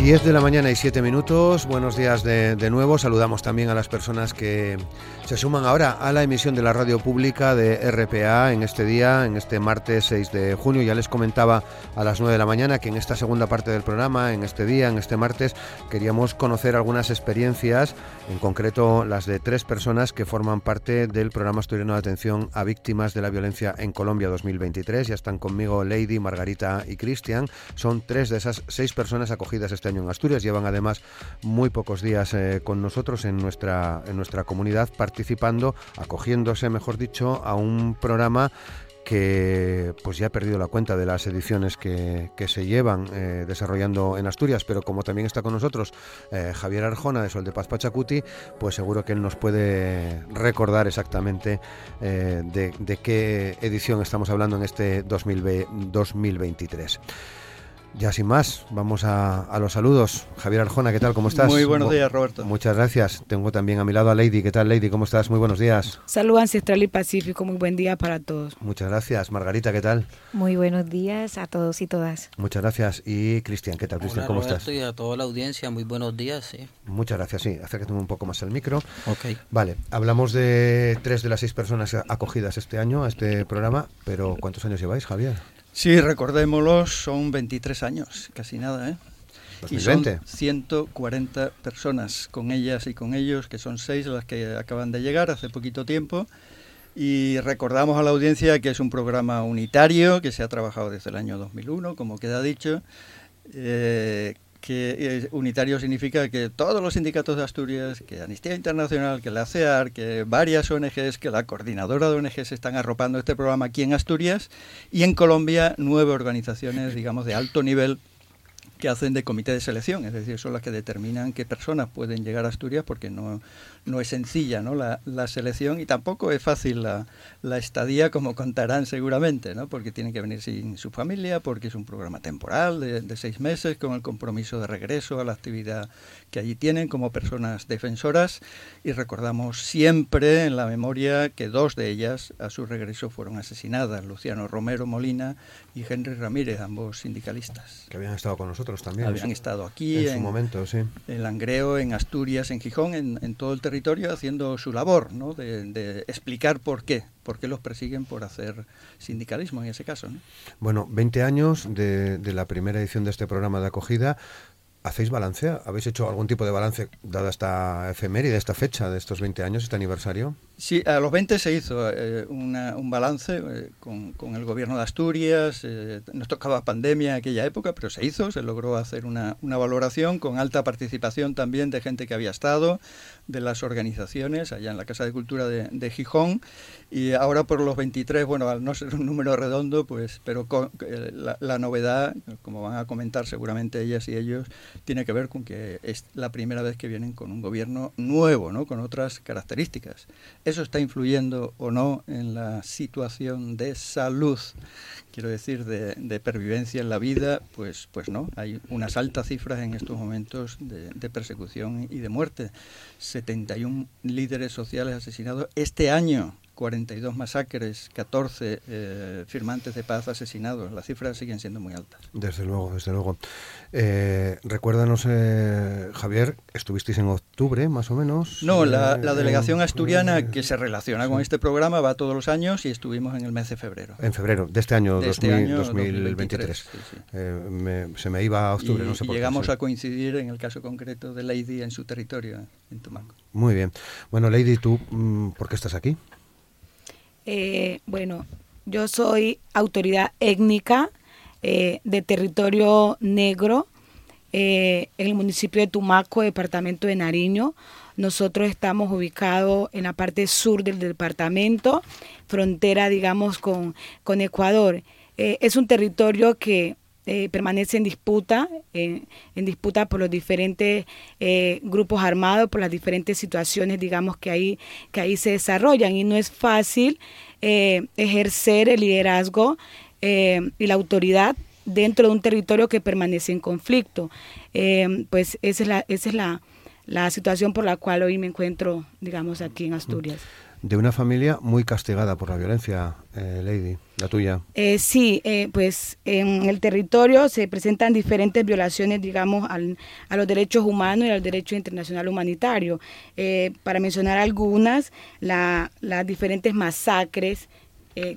10 de la mañana y 7 minutos. Buenos días de, nuevo. Saludamos también a las personas que se suman ahora a la emisión de la radio pública de RPA en este día, en este martes 6 de junio. Ya les comentaba a las 9 de la mañana que en esta segunda parte del programa, en este día, en este martes, queríamos conocer algunas experiencias, en concreto las de tres personas que forman parte del programa asturiano de atención a víctimas de la violencia en Colombia 2023. Ya están conmigo Lady, Margarita y Cristian. Son tres de esas seis personas acogidas este año en Asturias. Llevan además muy pocos días eh, con nosotros en nuestra, en nuestra comunidad participando, acogiéndose, mejor dicho, a un programa que pues ya he perdido la cuenta de las ediciones que, que se llevan eh, desarrollando en Asturias, pero como también está con nosotros eh, Javier Arjona de Sol de Paz Pachacuti, pues seguro que él nos puede recordar exactamente de, qué edición estamos hablando en este 2020, 2023. Ya sin más, vamos a, a, los saludos. Javier Arjona, ¿qué tal? ¿Cómo estás? Muy buenos días, Roberto. Muchas gracias. Tengo también a mi lado a Lady. ¿Qué tal, Lady? ¿Cómo estás? Muy buenos días. Salud ancestral y pacífico. Muy buen día para todos. Muchas gracias. Margarita, ¿qué tal? Muy buenos días a todos y todas. Muchas gracias. Y Cristian, ¿qué tal, Cristian? ¿Cómo Roberto, estás? Y a toda la audiencia, muy buenos días. Sí. Muchas gracias, sí. Acércate un poco más al micro. Ok. Vale, hablamos de tres de las seis personas acogidas este año a este programa, pero ¿cuántos años lleváis, Javier? Sí, recordémoslo, son 23 años, casi nada, ¿eh? 2020. Y son 140 personas con ellas y con ellos, que son seis las que acaban de llegar hace poquito tiempo. Y recordamos a la audiencia que es un programa unitario que se ha trabajado desde el año 2001, como queda dicho. Eh, que eh, unitario significa que todos los sindicatos de Asturias, que Amnistía Internacional, que la CEAR, que varias ONGs, que la coordinadora de ONGs están arropando este programa aquí en Asturias. Y en Colombia nueve organizaciones, digamos, de alto nivel que hacen de comité de selección, es decir, son las que determinan qué personas pueden llegar a Asturias porque no, no es sencilla ¿no? La, la, selección y tampoco es fácil la, la, estadía, como contarán seguramente, ¿no? porque tienen que venir sin su familia, porque es un programa temporal de, de, seis meses con el compromiso de regreso a la actividad que allí tienen como personas defensoras y recordamos siempre en la memoria que dos de ellas a su regreso fueron asesinadas, Luciano Romero Molina y Henry Ramírez, ambos sindicalistas. Que habían estado con nosotros también. Habían estado aquí en, en su momento, sí. En Langreo, en Asturias, en Gijón, en, en todo el territorio haciendo su labor, ¿no? De, de, explicar por qué, por qué los persiguen por hacer sindicalismo en ese caso. ¿no? Bueno, 20 años de, de la primera edición de este programa de acogida. ¿Hacéis balance? ¿Habéis hecho algún tipo de balance dada esta efeméride, esta fecha de estos 20 años, este aniversario? Sí, a los 20 se hizo eh, una, un balance eh, con, el gobierno de Asturias. Eh, nos tocaba pandemia en aquella época, pero se hizo, se logró hacer una, valoración con alta participación también de gente que había estado, de las organizaciones, allá en la Casa de Cultura de, Gijón. Y ahora por los 23, bueno, al no ser un número redondo, pues, pero con, la, la novedad, como van a comentar seguramente ellas y ellos, tiene que ver con que es la primera vez que vienen con un gobierno nuevo, ¿no? con otras características. ¿Eso está influyendo o no en la situación de salud? Quiero decir, de, pervivencia en la vida, pues, pues no. Hay unas altas cifras en estos momentos de, de persecución y de muerte. 71 líderes sociales asesinados este año. 42 masacres, 14 eh, firmantes de paz asesinados. Las cifras siguen siendo muy altas. Desde luego, desde luego. Eh, recuérdanos, eh, Javier, estuvisteis en octubre, más o menos. No, la, la delegación asturiana que se relaciona sí. con este programa va todos los años y estuvimos en el mes de febrero. En febrero, de este año, de 2000, este año 2023. 2023. Sí, sí. Me, se me iba a octubre, y, no sé por y llegamos qué, a coincidir en el caso concreto de Lady en su territorio, en Tumaco. Muy bien. Bueno, Lady, ¿tú mm, por qué estás aquí? Eh, bueno, yo soy autoridad étnica eh, de territorio negro eh, en el municipio de Tumaco, departamento de Nariño. Nosotros estamos ubicados en la parte sur del departamento, frontera, digamos, con, con Ecuador. Eh, es un territorio que eh, permanece en disputa, eh, en disputa por los diferentes eh, grupos armados, por las diferentes situaciones, digamos, que ahí, que ahí se desarrollan. Y no es fácil eh, ejercer el liderazgo y la autoridad dentro de un territorio que permanece en conflicto. Pues esa es la, esa es la, la situación por la cual hoy me encuentro, digamos, aquí en Asturias. De una familia muy castigada por la violencia, eh, Lady, la tuya. Eh, sí, eh, pues en el territorio se presentan diferentes violaciones, digamos, al, a los derechos humanos y al derecho internacional humanitario. Eh, para mencionar algunas, la, las diferentes masacres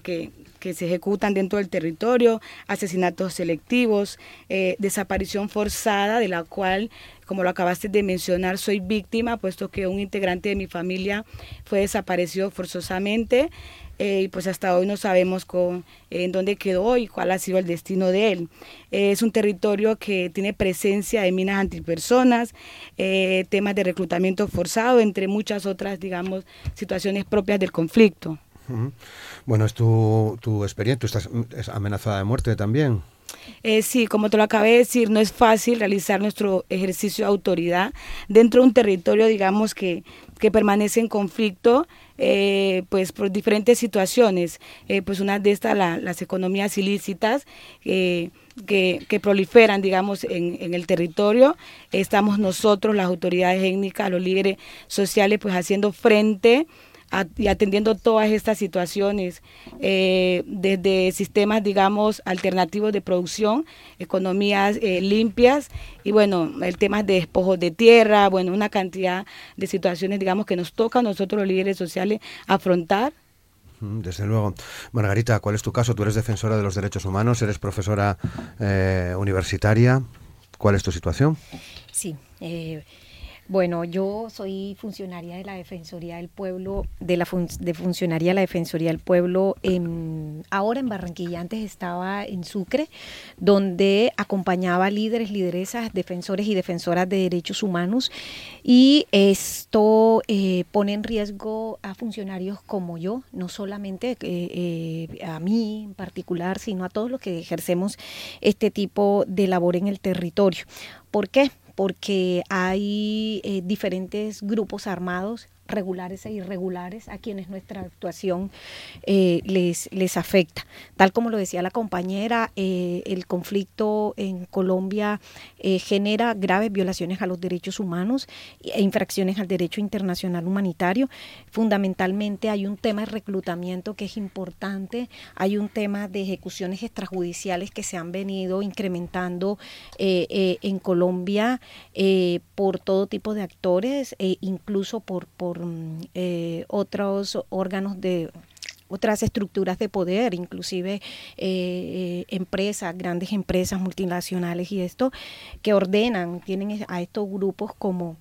que, que se ejecutan dentro del territorio, asesinatos selectivos, eh, desaparición forzada, de la cual, como lo acabaste de mencionar, soy víctima, puesto que un integrante de mi familia fue desaparecido forzosamente. Eh, y pues hasta hoy no sabemos con, eh, en dónde quedó y cuál ha sido el destino de él. Eh, es un territorio que tiene presencia de minas antipersonas, eh, temas de reclutamiento forzado, entre muchas otras, digamos, situaciones propias del conflicto. Bueno, es tu, tu experiencia, tú estás es amenazada de muerte también. Eh, sí, como te lo acabé de decir, no es fácil realizar nuestro ejercicio de autoridad dentro de un territorio, digamos, que, que permanece en conflicto, eh, pues por diferentes situaciones. Eh, pues una de estas, la, las economías ilícitas. que, que, proliferan, digamos, en, en, el territorio. Estamos nosotros, las autoridades étnicas, los líderes sociales, pues haciendo frente y atendiendo todas estas situaciones eh, desde sistemas, digamos, alternativos de producción, economías eh, limpias y bueno, el tema de despojos de tierra, bueno, una cantidad de situaciones, digamos, que nos toca a nosotros los líderes sociales afrontar. Desde luego. Margarita, ¿cuál es tu caso? Tú eres defensora de los derechos humanos, eres profesora eh, universitaria. ¿Cuál es tu situación? Sí. Eh, bueno, yo soy funcionaria de la Defensoría del Pueblo, de la fun de funcionaria de la Defensoría del Pueblo, ahora en Barranquilla, antes estaba en Sucre, donde acompañaba líderes, lideresas, defensores y defensoras de derechos humanos, y esto eh, pone en riesgo a funcionarios como yo, no solamente eh, eh, a mí en particular, sino a todos los que ejercemos este tipo de labor en el territorio. ¿Por qué? Porque hay eh, diferentes grupos armados regulares e irregulares a quienes nuestra actuación eh, les, les afecta. Tal como lo decía la compañera, eh, el conflicto en Colombia eh, genera graves violaciones a los derechos humanos e infracciones al derecho internacional humanitario. Fundamentalmente hay un tema de reclutamiento que es importante, hay un tema de ejecuciones extrajudiciales que se han venido incrementando en Colombia por todo tipo de actores, incluso por eh, otros órganos de otras estructuras de poder, inclusive eh, eh, empresas, grandes empresas multinacionales y esto, que ordenan, tienen a estos grupos como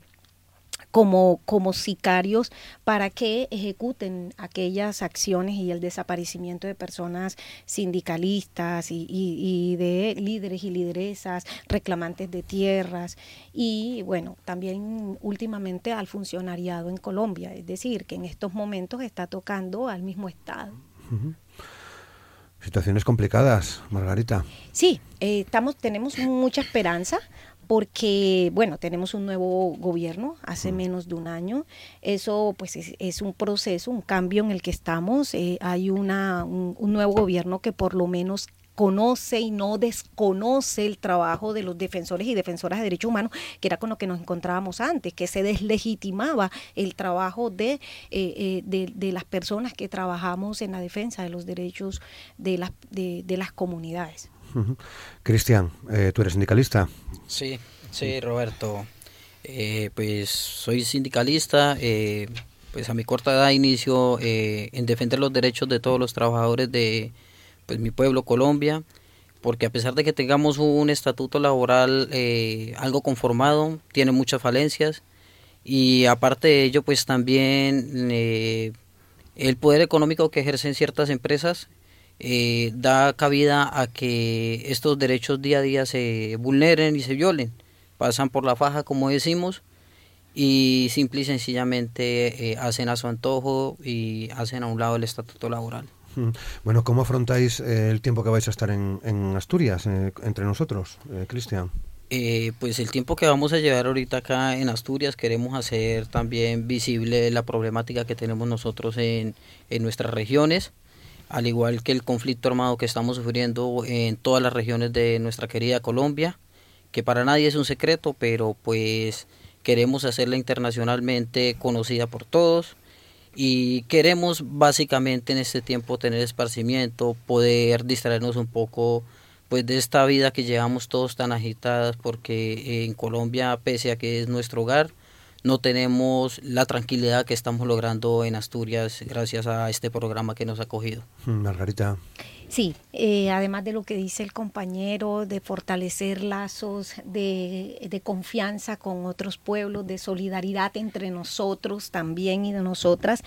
como, como sicarios para que ejecuten aquellas acciones y el desaparecimiento de personas sindicalistas y, y, y de líderes y lideresas, reclamantes de tierras y bueno, también últimamente al funcionariado en Colombia, es decir, que en estos momentos está tocando al mismo Estado. Uh -huh. Situaciones complicadas, Margarita. Sí, eh, estamos, tenemos mucha esperanza porque, bueno, tenemos un nuevo gobierno hace menos de un año. Eso, pues, es, es un proceso, un cambio en el que estamos. Eh, hay una, un, un nuevo gobierno que por lo menos conoce y no desconoce el trabajo de los defensores y defensoras de derechos humanos, que era con lo que nos encontrábamos antes, que se deslegitimaba el trabajo de, eh, eh, de, de, las personas que trabajamos en la defensa de los derechos de las, de, de las comunidades. Uh. Cristian, eh, ¿tú eres sindicalista? Sí, sí, Roberto. Eh, pues soy sindicalista. Eh, pues a mi corta edad inicio eh, en defender los derechos de todos los trabajadores de pues, mi pueblo, Colombia. Porque a pesar de que tengamos un estatuto laboral eh, algo conformado, tiene muchas falencias. Y aparte de ello, pues también eh, el poder económico que ejercen ciertas empresas eh, da cabida a que estos derechos día a día se vulneren y se violen. Pasan por la faja, como decimos, y simple y sencillamente eh, hacen a su antojo y hacen a un lado el estatuto laboral. Bueno, ¿cómo afrontáis eh, el tiempo que vais a estar en, en Asturias, eh, entre nosotros, eh, Cristian? Eh, pues el tiempo que vamos a llevar ahorita acá en Asturias queremos hacer también visible la problemática que tenemos nosotros en, en nuestras regiones al igual que el conflicto armado que estamos sufriendo en todas las regiones de nuestra querida Colombia, que para nadie es un secreto, pero pues queremos hacerla internacionalmente conocida por todos y queremos básicamente en este tiempo tener esparcimiento, poder distraernos un poco pues de esta vida que llevamos todos tan agitadas porque en Colombia pese a que es nuestro hogar no tenemos la tranquilidad que estamos logrando en Asturias gracias a este programa que nos ha cogido. Margarita. Sí, eh, además de lo que dice el compañero, de fortalecer lazos de, confianza con otros pueblos, de solidaridad entre nosotros también y de nosotras,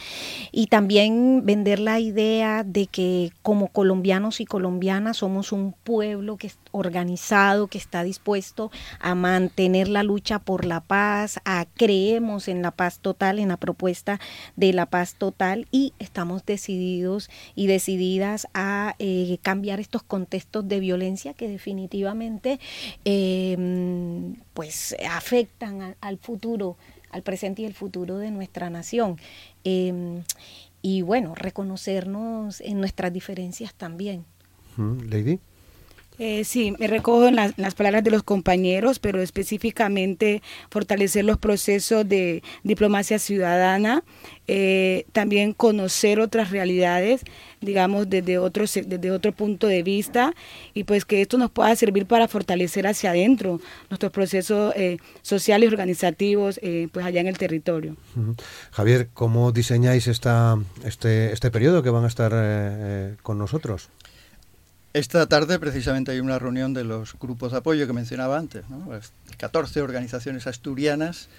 y también vender la idea de que como colombianos y colombianas somos un pueblo que es organizado, que está dispuesto a mantener la lucha por la paz, a creemos en la paz total, en la propuesta de la paz total, y estamos decididos y decididas a... Eh, eh, cambiar estos contextos de violencia que definitivamente em, pues afectan al futuro, al presente y el futuro de nuestra nación. Em, y bueno, reconocernos en nuestras diferencias también. Lady. Eh, sí, me recojo en las, palabras de los compañeros, pero específicamente fortalecer los procesos de diplomacia ciudadana, eh, también conocer otras realidades, digamos, desde otro, desde otro punto de vista, y pues que esto nos pueda servir para fortalecer hacia adentro nuestros procesos eh, sociales y organizativos, pues allá en el territorio. Javier, ¿cómo diseñáis esta, este, este periodo que van a estar con nosotros? Esta tarde precisamente hay una reunión de los grupos de apoyo que mencionaba antes. ¿no? 14 organizaciones asturianas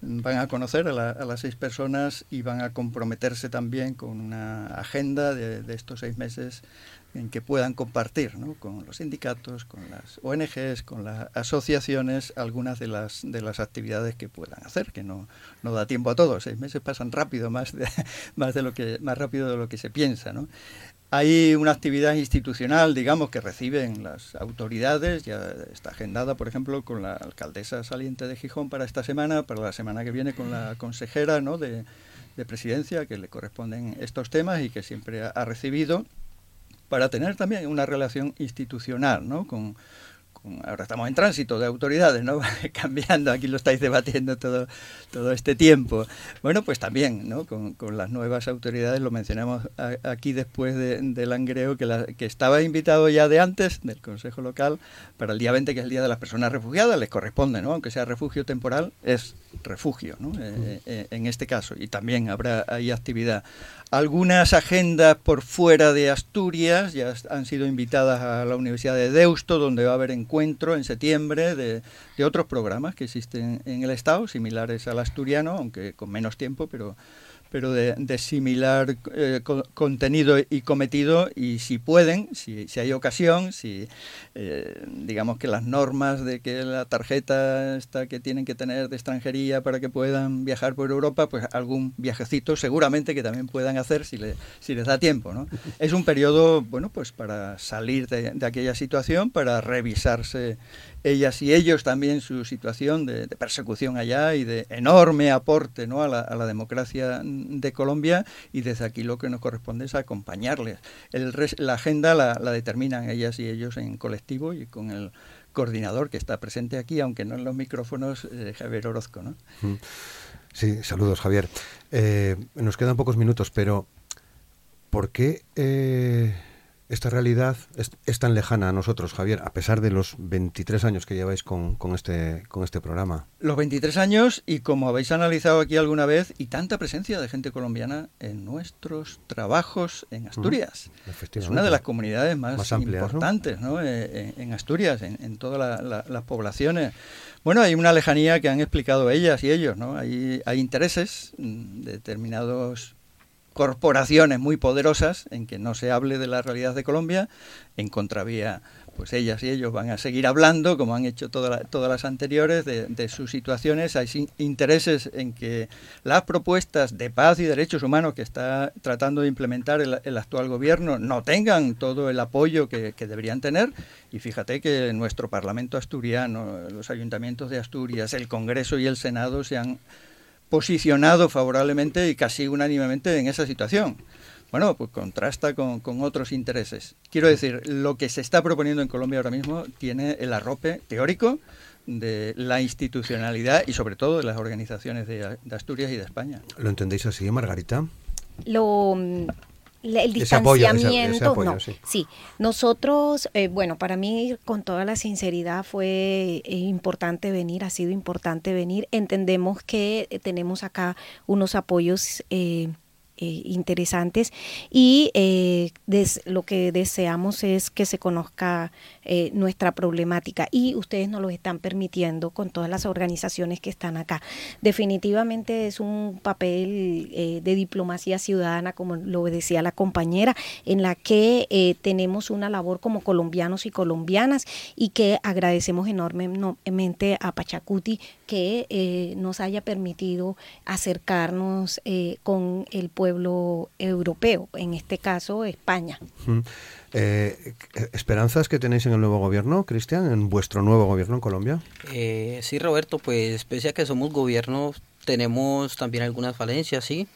van a conocer a, las seis personas y van a comprometerse también con una agenda de, estos seis meses en que puedan compartir con los sindicatos, con las ONGs, con las asociaciones, algunas de las, de las actividades que puedan hacer, que no, no da tiempo a todos. Seis meses pasan rápido, más, de, más, de lo que, más rápido de lo que se piensa. ¿no? Hay una actividad institucional, digamos, que reciben las autoridades, ya está agendada, por ejemplo, con la alcaldesa saliente de Gijón para esta semana, para la semana que viene con la consejera ¿no? de, presidencia, que le corresponden estos temas y que siempre ha, recibido, para tener también una relación institucional ¿no? con, ahora estamos en tránsito de autoridades, ¿no? Cambiando, aquí lo estáis debatiendo todo, todo este tiempo. Bueno, pues también, ¿no? Con, con las nuevas autoridades, lo mencionamos aquí después de, del Langreo, que, la, que estaba invitado ya de antes, del Consejo Local, para el día 20, que es el Día de las Personas Refugiadas, les corresponde, ¿no? Aunque sea refugio temporal, es refugio, ¿no? Eh, eh, en este caso, y también habrá ahí actividad. Algunas agendas por fuera de Asturias ya han sido invitadas a la Universidad de Deusto, donde va a haber encuentro en septiembre de, de otros programas que existen en el Estado, similares al asturiano, aunque con menos tiempo, pero pero de, similar eh, contenido y cometido y si pueden, si, si hay ocasión, si eh, digamos que las normas de que la tarjeta está que tienen que tener de extranjería para que puedan viajar por Europa, pues algún viajecito seguramente que también puedan hacer si, le, si les da tiempo. ¿no? Es un periodo, bueno, pues para salir de, de aquella situación, para revisarse ellas y ellos también su situación de, persecución allá y de enorme aporte ¿no? a, la, a, la, democracia de Colombia y desde aquí lo que nos corresponde es acompañarles. La agenda la, la, determinan ellas y ellos en colectivo y con el coordinador que está presente aquí, aunque no en los micrófonos, eh, Javier Orozco. ¿no? Mm. Sí, saludos Javier. Eh, nos quedan pocos minutos, pero ¿por qué... Eh esta realidad es, tan lejana a nosotros, Javier, a pesar de los 23 años que lleváis con, este, con este programa. Los 23 años y como habéis analizado aquí alguna vez, y tanta presencia de gente colombiana en nuestros trabajos en Asturias. es una de las comunidades más, importantes ¿no? Eh, en, Asturias, en, todas las poblaciones. Bueno, hay una lejanía que han explicado ellas y ellos, ¿no? Hay, hay intereses mm, determinados corporaciones muy poderosas en que no se hable de la realidad de Colombia, en contravía, pues ellas y ellos van a seguir hablando, como han hecho todas las anteriores, de, sus situaciones. Hay intereses en que las propuestas de paz y derechos humanos que está tratando de implementar el, actual gobierno no tengan todo el apoyo que deberían tener. Y fíjate que nuestro Parlamento asturiano, los ayuntamientos de Asturias, el Congreso y el Senado se han posicionado favorablemente y casi unánimemente en esa situación. Bueno, pues contrasta con, otros intereses. Quiero decir, lo que se está proponiendo en Colombia ahora mismo tiene el arrope teórico de la institucionalidad y sobre todo de las organizaciones de, Asturias y de España. ¿Lo entendéis así, Margarita? lo mm, el distanciamiento, no, sí. nosotros, eh, bueno, para mí con toda la sinceridad fue eh, importante venir, ha sido importante venir. Entendemos que tenemos acá unos apoyos eh, eh, interesantes y eh, lo que deseamos es que se conozca eh, nuestra problemática y ustedes nos lo están permitiendo con todas las organizaciones que están acá. Definitivamente es un papel de diplomacia ciudadana, como lo decía la compañera, en la que tenemos una labor como colombianos y colombianas y que agradecemos enormemente a Pachacuti que nos haya permitido acercarnos con el pueblo pueblo europeo, en este caso España. Eh, ¿Esperanzas que tenéis en el nuevo gobierno, Cristian, en vuestro nuevo gobierno en Colombia? Eh, sí, Roberto, pues pese a que somos gobierno, tenemos también algunas falencias, sí.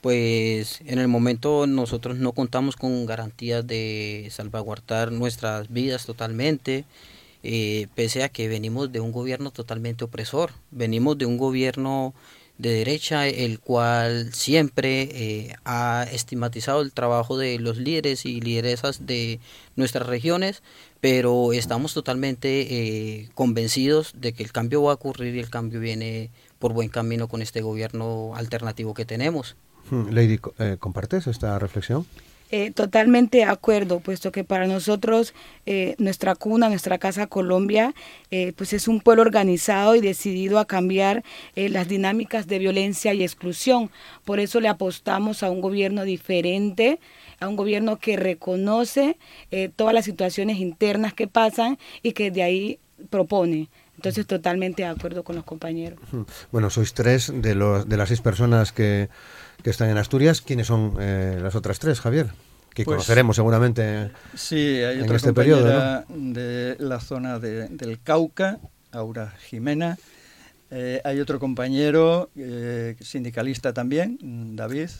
Pues en el momento nosotros no contamos con garantías de salvaguardar nuestras vidas totalmente. Eh, pese a que venimos de un gobierno totalmente opresor, venimos de un gobierno de derecha, el cual siempre eh, ha estigmatizado el trabajo de los líderes y lideresas de nuestras regiones, pero estamos totalmente eh, convencidos de que el cambio va a ocurrir y el cambio viene por buen camino con este gobierno alternativo que tenemos. Hmm, Lady, eh, ¿compartes esta reflexión? Eh, totalmente de acuerdo, puesto que para nosotros eh, nuestra cuna, nuestra casa Colombia, eh, pues es un pueblo organizado y decidido a cambiar las dinámicas de violencia y exclusión. Por eso le apostamos a un gobierno diferente, a un gobierno que reconoce todas las situaciones internas que pasan y que de ahí propone. Entonces, totalmente de acuerdo con los compañeros. Bueno, sois tres de, los, de las seis personas que que están en Asturias. ¿Quiénes son eh, las otras tres, Javier? Que pues conoceremos seguramente sí, hay otra en este periodo. de la zona del Cauca, Aura Jimena. Eh, hay otro compañero eh, sindicalista también, David,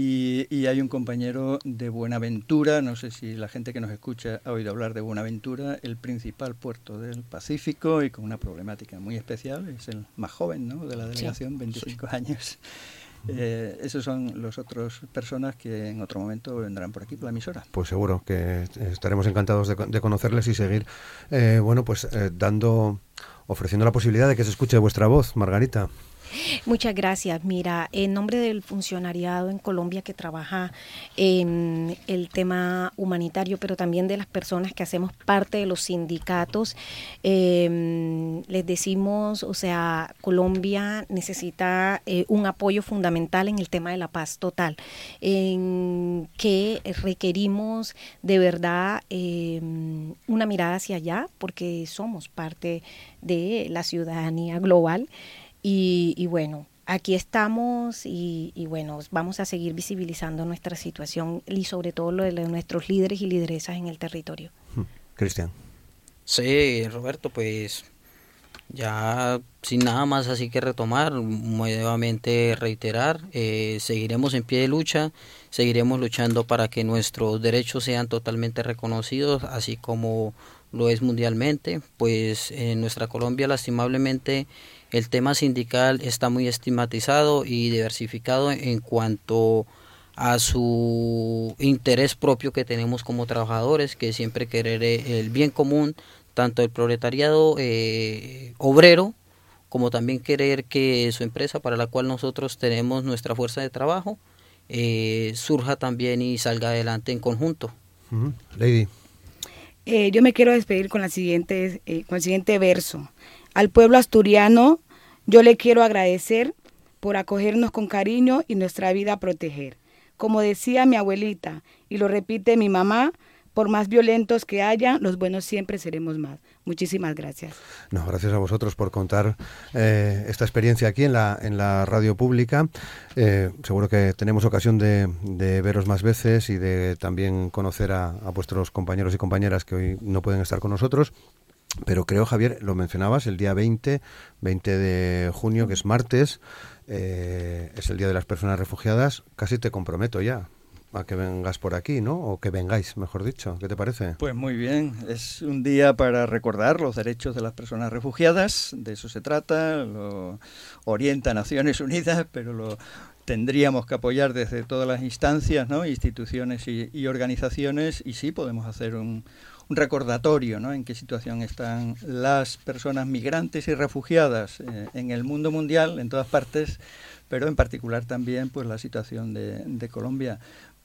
y, y, hay un compañero de Buenaventura, no sé si la gente que nos escucha ha oído hablar de Buenaventura, el principal puerto del Pacífico y con una problemática muy especial, es el más joven ¿no? de la delegación, 25 años. Eh, esos son los otros personas que en otro momento vendrán por aquí por la emisora. Pues seguro que estaremos encantados de, conocerles y seguir, eh, bueno, pues eh, dando, ofreciendo la posibilidad de que se escuche vuestra voz, Margarita. Muchas gracias. Mira, en nombre del funcionariado en Colombia que trabaja en el tema humanitario, pero también de las personas que hacemos parte de los sindicatos, em, les decimos, o sea, Colombia necesita eh, un apoyo fundamental en el tema de la paz total, en que requerimos de verdad em, una mirada hacia allá, porque somos parte de la ciudadanía global. Y, bueno, aquí estamos y, bueno, vamos a seguir visibilizando nuestra situación y sobre todo lo de nuestros líderes y lideresas en el territorio. Hmm. Cristian. Sí, Roberto, pues ya sin nada más así que retomar, nuevamente reiterar, eh, seguiremos en pie de lucha, seguiremos luchando para que nuestros derechos sean totalmente reconocidos, así como lo es mundialmente, pues en nuestra Colombia lastimablemente el tema sindical está muy estigmatizado y diversificado en cuanto a su interés propio que tenemos como trabajadores, que siempre querer el bien común, tanto el proletariado eh, obrero, como también querer que su empresa para la cual nosotros tenemos nuestra fuerza de trabajo, eh, surja también y salga adelante en conjunto. Lady. Eh, yo me quiero despedir con, la siguiente, con el siguiente verso. Al pueblo asturiano yo le quiero agradecer por acogernos con cariño y nuestra vida proteger. Como decía mi abuelita, y lo repite mi mamá, por más violentos que haya, los buenos siempre seremos más. Muchísimas gracias. No, gracias a vosotros por contar eh, esta experiencia aquí en la, en la radio pública. Eh, seguro que tenemos ocasión de, veros más veces y de también conocer a vuestros compañeros y compañeras que hoy no pueden estar con nosotros. Pero creo, Javier, lo mencionabas, el día 20, 20 de junio, que es martes, eh, es el Día de las Personas Refugiadas. Casi te comprometo ya a que vengas por aquí, ¿no? O que vengáis, mejor dicho. ¿Qué te parece? Pues muy bien. Es un día para recordar los derechos de las personas refugiadas. De eso se trata. Lo orienta Naciones Unidas, pero lo tendríamos que apoyar desde todas las instancias, ¿no? instituciones y, organizaciones, y sí podemos hacer un, recordatorio ¿no? en qué situación están las personas migrantes y refugiadas eh, en el mundo mundial, en todas partes, pero en particular también pues la situación de, de Colombia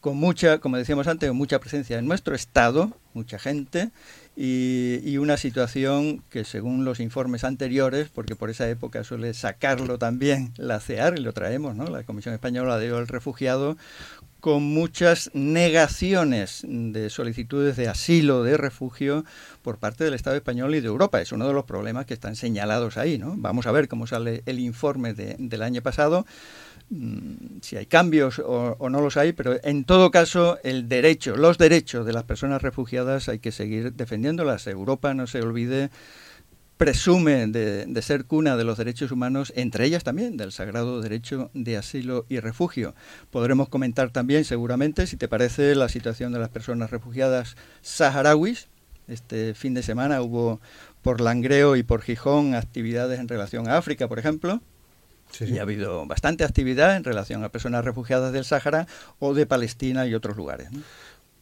con mucha, como decíamos antes, mucha presencia en nuestro estado, mucha gente, y, una situación que según los informes anteriores, porque por esa época suele sacarlo también la CEAR, y lo traemos, ¿no? la Comisión Española de el Refugiado, con muchas negaciones de solicitudes de asilo, de refugio por parte del Estado español y de Europa. Es uno de los problemas que están señalados ahí. ¿no? Vamos a ver cómo sale el informe del año pasado Mm, si hay cambios o, no los hay, pero en todo caso el derecho, los derechos de las personas refugiadas hay que seguir defendiéndolas. Europa, no se olvide, presume de, ser cuna de los derechos humanos, entre ellas también del sagrado derecho de asilo y refugio. Podremos comentar también, seguramente, si te parece, la situación de las personas refugiadas saharauis. Este fin de semana hubo por Langreo y por Gijón actividades en relación a África, por ejemplo. Y ha habido bastante actividad en relación a personas refugiadas del Sáhara o de Palestina y otros lugares.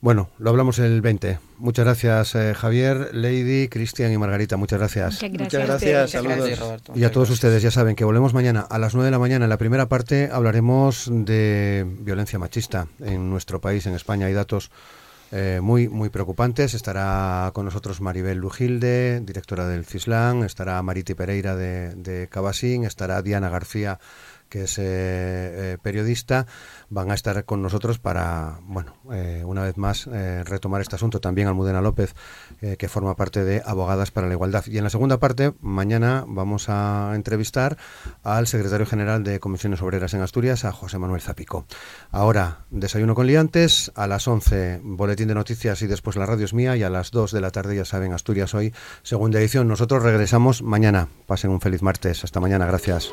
Bueno, lo hablamos el 20. Muchas gracias, eh, Javier, Lady, Cristian y Margarita. Muchas gracias. Muchas gracias. Saludos. y a todos ustedes, ya saben que volvemos mañana a las 9 de la mañana. En la primera parte hablaremos de violencia machista en nuestro país, en España. Hay datos eh, muy, muy preocupantes. Estará con nosotros Maribel Lujilde, directora del CISLAN, estará Mariti Pereira de, de Cabasín, estará Diana García que es eh, eh, periodista, van a estar con nosotros para, bueno, eh, una vez más retomar este asunto. También Almudena López, que forma parte de Abogadas para la Igualdad. Y en la segunda parte, mañana vamos a entrevistar al secretario general de Comisiones Obreras en Asturias, a José Manuel Zapico. Ahora, desayuno con liantes, a las 11, boletín de noticias y después la radio es mía, y a las 2 de la tarde, ya saben, Asturias hoy, segunda edición. Nosotros regresamos mañana. Pasen un feliz martes. Hasta mañana. Gracias.